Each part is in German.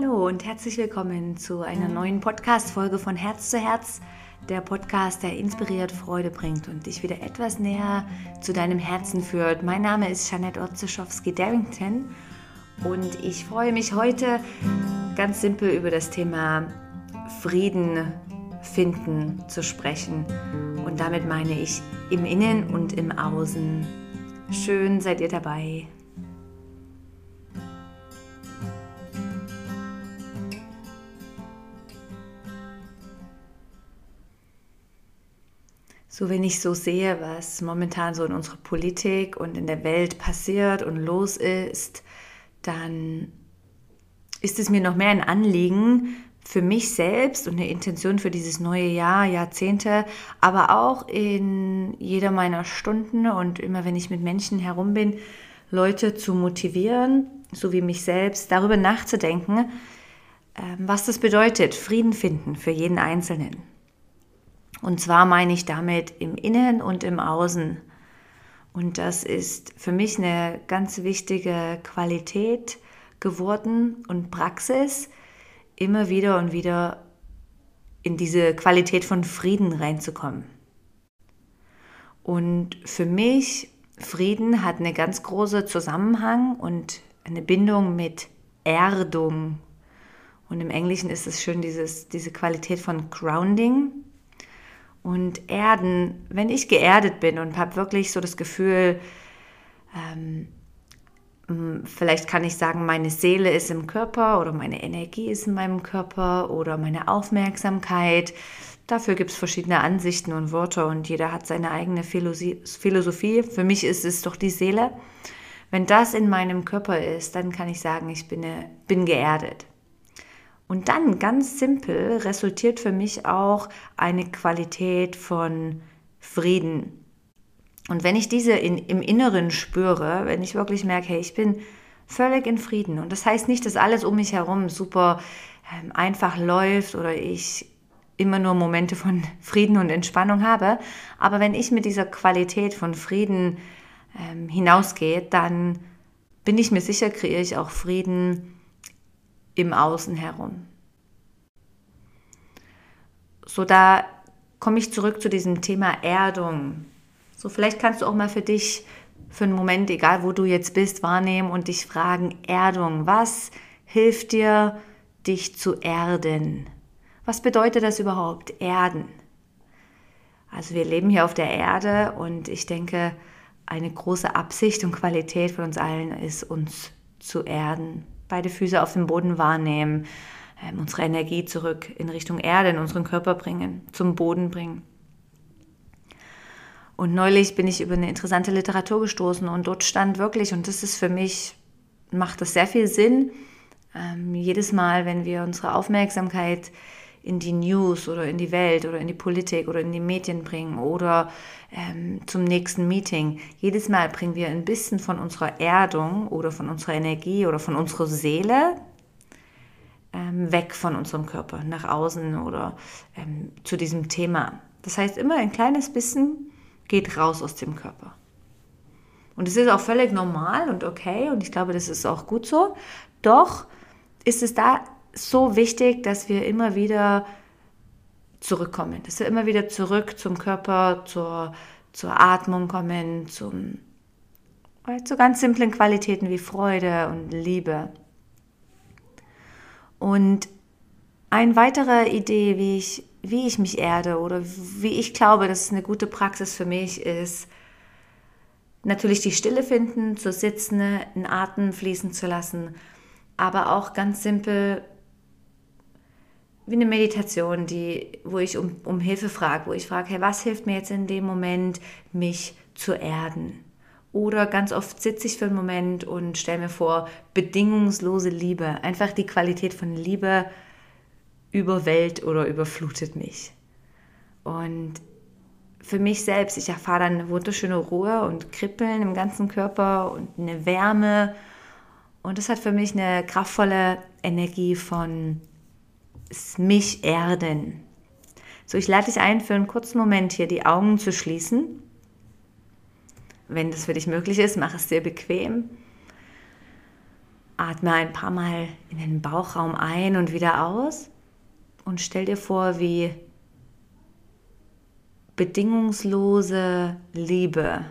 Hallo und herzlich willkommen zu einer neuen Podcast-Folge von Herz zu Herz, der Podcast, der inspiriert, Freude bringt und dich wieder etwas näher zu deinem Herzen führt. Mein Name ist Janette Otzeschowski-Darrington und ich freue mich heute ganz simpel über das Thema Frieden finden zu sprechen. Und damit meine ich im Innen und im Außen. Schön seid ihr dabei. So, wenn ich so sehe, was momentan so in unserer Politik und in der Welt passiert und los ist, dann ist es mir noch mehr ein Anliegen, für mich selbst und eine Intention für dieses neue Jahr, Jahrzehnte, aber auch in jeder meiner Stunden und immer wenn ich mit Menschen herum bin, Leute zu motivieren, so wie mich selbst, darüber nachzudenken, ähm, was das bedeutet, Frieden finden für jeden Einzelnen. Und zwar meine ich damit im Innen und im Außen. Und das ist für mich eine ganz wichtige Qualität geworden und Praxis, immer wieder und wieder in diese Qualität von Frieden reinzukommen. Und für mich, Frieden hat eine ganz große Zusammenhang und eine Bindung mit Erdung. Und im Englischen ist es schön dieses, diese Qualität von Grounding und erden, wenn ich geerdet bin und habe wirklich so das Gefühl, ähm, vielleicht kann ich sagen, meine Seele ist im Körper oder meine Energie ist in meinem Körper oder meine Aufmerksamkeit. Dafür gibt es verschiedene Ansichten und Worte und jeder hat seine eigene Philosophie. Für mich ist es doch die Seele. Wenn das in meinem Körper ist, dann kann ich sagen, ich bin, bin geerdet. Und dann ganz simpel resultiert für mich auch eine Qualität von Frieden. Und wenn ich diese in, im Inneren spüre, wenn ich wirklich merke, hey, ich bin völlig in Frieden. Und das heißt nicht, dass alles um mich herum super ähm, einfach läuft oder ich immer nur Momente von Frieden und Entspannung habe. Aber wenn ich mit dieser Qualität von Frieden ähm, hinausgehe, dann bin ich mir sicher, kreiere ich auch Frieden im Außen herum. So, da komme ich zurück zu diesem Thema Erdung. So, vielleicht kannst du auch mal für dich, für einen Moment, egal wo du jetzt bist, wahrnehmen und dich fragen, Erdung, was hilft dir, dich zu erden? Was bedeutet das überhaupt, erden? Also wir leben hier auf der Erde und ich denke, eine große Absicht und Qualität von uns allen ist, uns zu erden beide Füße auf dem Boden wahrnehmen, ähm, unsere Energie zurück in Richtung Erde, in unseren Körper bringen, zum Boden bringen. Und neulich bin ich über eine interessante Literatur gestoßen und dort stand wirklich, und das ist für mich, macht das sehr viel Sinn, ähm, jedes Mal, wenn wir unsere Aufmerksamkeit in die News oder in die Welt oder in die Politik oder in die Medien bringen oder ähm, zum nächsten Meeting. Jedes Mal bringen wir ein bisschen von unserer Erdung oder von unserer Energie oder von unserer Seele ähm, weg von unserem Körper, nach außen oder ähm, zu diesem Thema. Das heißt, immer ein kleines bisschen geht raus aus dem Körper. Und es ist auch völlig normal und okay und ich glaube, das ist auch gut so. Doch ist es da so wichtig, dass wir immer wieder zurückkommen, dass wir immer wieder zurück zum Körper, zur, zur Atmung kommen, zum, zu ganz simplen Qualitäten wie Freude und Liebe. Und eine weitere Idee, wie ich, wie ich mich erde oder wie ich glaube, dass es eine gute Praxis für mich ist, natürlich die Stille finden, zu sitzen, einen Atem fließen zu lassen, aber auch ganz simpel wie eine Meditation, die, wo ich um, um Hilfe frage, wo ich frage, hey, was hilft mir jetzt in dem Moment, mich zu erden? Oder ganz oft sitze ich für einen Moment und stelle mir vor, bedingungslose Liebe, einfach die Qualität von Liebe überwält oder überflutet mich. Und für mich selbst, ich erfahre dann eine wunderschöne Ruhe und Kribbeln im ganzen Körper und eine Wärme. Und das hat für mich eine kraftvolle Energie von mich erden. So, ich lade dich ein, für einen kurzen Moment hier die Augen zu schließen. Wenn das für dich möglich ist, mach es dir bequem. Atme ein paar Mal in den Bauchraum ein und wieder aus und stell dir vor, wie bedingungslose Liebe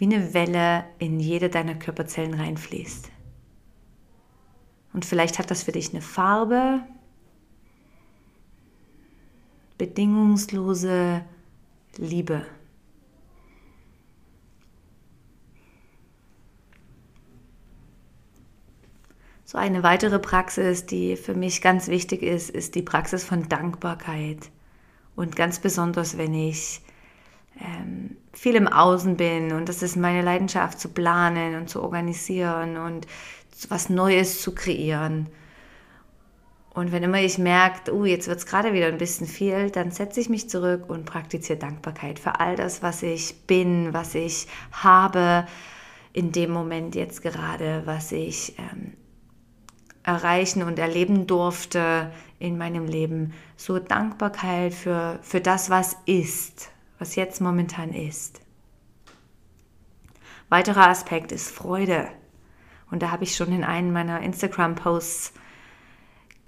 wie eine Welle in jede deiner Körperzellen reinfließt. Und vielleicht hat das für dich eine Farbe, bedingungslose Liebe. So eine weitere Praxis, die für mich ganz wichtig ist, ist die Praxis von Dankbarkeit. Und ganz besonders, wenn ich ähm, viel im Außen bin und das ist meine Leidenschaft zu planen und zu organisieren und was Neues zu kreieren. Und wenn immer ich merke, uh, jetzt wird es gerade wieder ein bisschen viel, dann setze ich mich zurück und praktiziere Dankbarkeit für all das, was ich bin, was ich habe in dem Moment jetzt gerade, was ich ähm, erreichen und erleben durfte in meinem Leben. So Dankbarkeit für, für das, was ist was jetzt momentan ist. Weiterer Aspekt ist Freude. Und da habe ich schon in einem meiner Instagram-Posts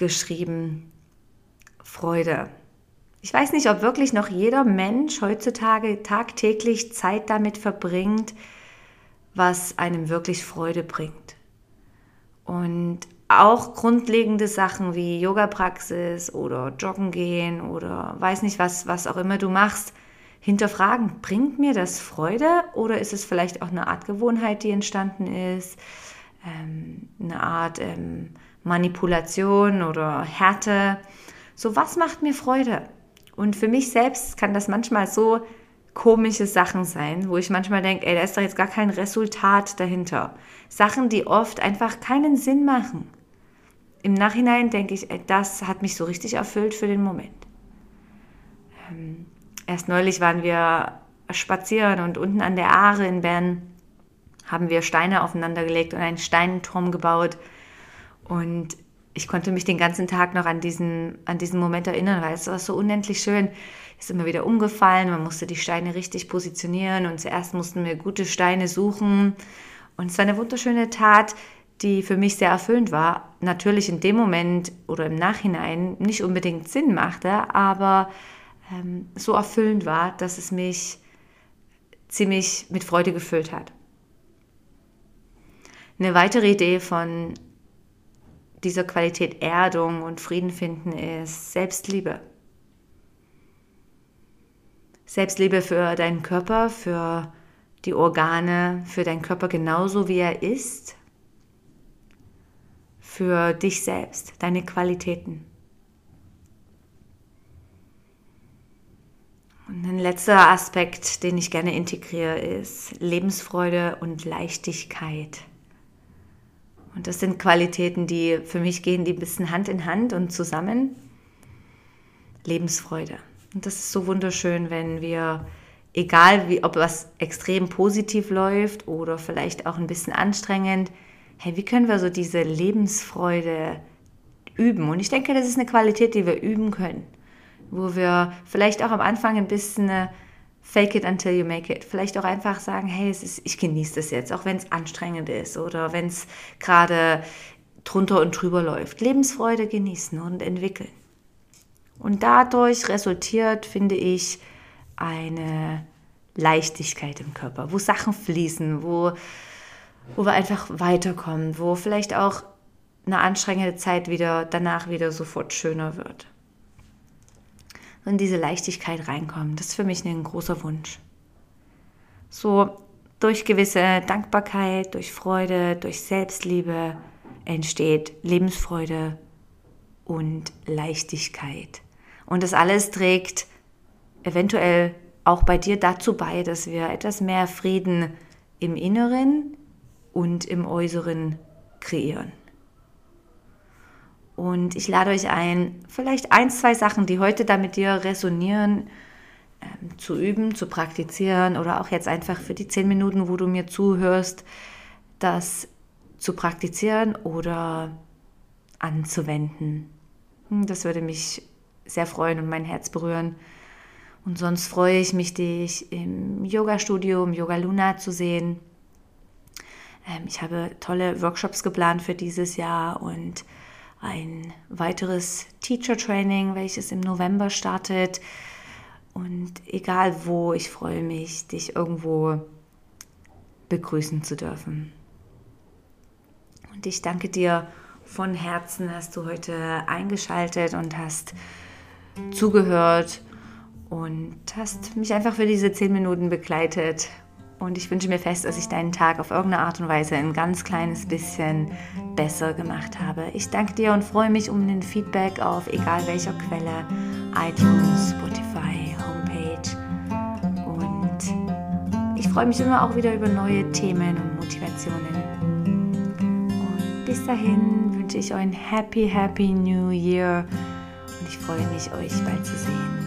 geschrieben, Freude. Ich weiß nicht, ob wirklich noch jeder Mensch heutzutage tagtäglich Zeit damit verbringt, was einem wirklich Freude bringt. Und auch grundlegende Sachen wie Yoga-Praxis oder Joggen gehen oder weiß nicht was, was auch immer du machst, hinterfragen, bringt mir das Freude oder ist es vielleicht auch eine Art Gewohnheit, die entstanden ist, ähm, eine Art ähm, Manipulation oder Härte. So, was macht mir Freude? Und für mich selbst kann das manchmal so komische Sachen sein, wo ich manchmal denke, ey, da ist doch jetzt gar kein Resultat dahinter. Sachen, die oft einfach keinen Sinn machen. Im Nachhinein denke ich, ey, das hat mich so richtig erfüllt für den Moment. Ähm, Erst neulich waren wir spazieren und unten an der Aare in Bern haben wir Steine aufeinander gelegt und einen Steinturm gebaut. Und ich konnte mich den ganzen Tag noch an diesen, an diesen Moment erinnern, weil es war so unendlich schön. Ist immer wieder umgefallen, man musste die Steine richtig positionieren und zuerst mussten wir gute Steine suchen. Und es war eine wunderschöne Tat, die für mich sehr erfüllend war. Natürlich in dem Moment oder im Nachhinein nicht unbedingt Sinn machte, aber ähm, so erfüllend war, dass es mich ziemlich mit Freude gefüllt hat. Eine weitere Idee von dieser Qualität Erdung und Frieden finden ist Selbstliebe. Selbstliebe für deinen Körper, für die Organe, für deinen Körper genauso wie er ist, für dich selbst, deine Qualitäten. Und ein letzter Aspekt, den ich gerne integriere, ist Lebensfreude und Leichtigkeit. Und das sind Qualitäten, die für mich gehen, die ein bisschen Hand in Hand und zusammen. Lebensfreude. Und das ist so wunderschön, wenn wir, egal wie, ob was extrem positiv läuft oder vielleicht auch ein bisschen anstrengend, hey, wie können wir so diese Lebensfreude üben? Und ich denke, das ist eine Qualität, die wir üben können wo wir vielleicht auch am Anfang ein bisschen fake it until you make it. Vielleicht auch einfach sagen, hey, es ist, ich genieße das jetzt, auch wenn es anstrengend ist oder wenn es gerade drunter und drüber läuft. Lebensfreude genießen und entwickeln. Und dadurch resultiert, finde ich, eine Leichtigkeit im Körper, wo Sachen fließen, wo, wo wir einfach weiterkommen, wo vielleicht auch eine anstrengende Zeit wieder danach wieder sofort schöner wird in diese Leichtigkeit reinkommen. Das ist für mich ein großer Wunsch. So durch gewisse Dankbarkeit, durch Freude, durch Selbstliebe entsteht Lebensfreude und Leichtigkeit. Und das alles trägt eventuell auch bei dir dazu bei, dass wir etwas mehr Frieden im Inneren und im Äußeren kreieren. Und ich lade euch ein, vielleicht ein, zwei Sachen, die heute da mit dir resonieren, ähm, zu üben, zu praktizieren oder auch jetzt einfach für die zehn Minuten, wo du mir zuhörst, das zu praktizieren oder anzuwenden. Hm, das würde mich sehr freuen und mein Herz berühren. Und sonst freue ich mich, dich im Yoga-Studio, im Yoga Luna zu sehen. Ähm, ich habe tolle Workshops geplant für dieses Jahr und ein weiteres Teacher Training, welches im November startet. Und egal wo, ich freue mich, dich irgendwo begrüßen zu dürfen. Und ich danke dir von Herzen, dass du heute eingeschaltet und hast zugehört und hast mich einfach für diese zehn Minuten begleitet. Und ich wünsche mir fest, dass ich deinen Tag auf irgendeine Art und Weise ein ganz kleines bisschen besser gemacht habe. Ich danke dir und freue mich um den Feedback auf egal welcher Quelle, iTunes, Spotify, Homepage. Und ich freue mich immer auch wieder über neue Themen und Motivationen. Und bis dahin wünsche ich euch ein Happy, Happy New Year. Und ich freue mich, euch bald zu sehen.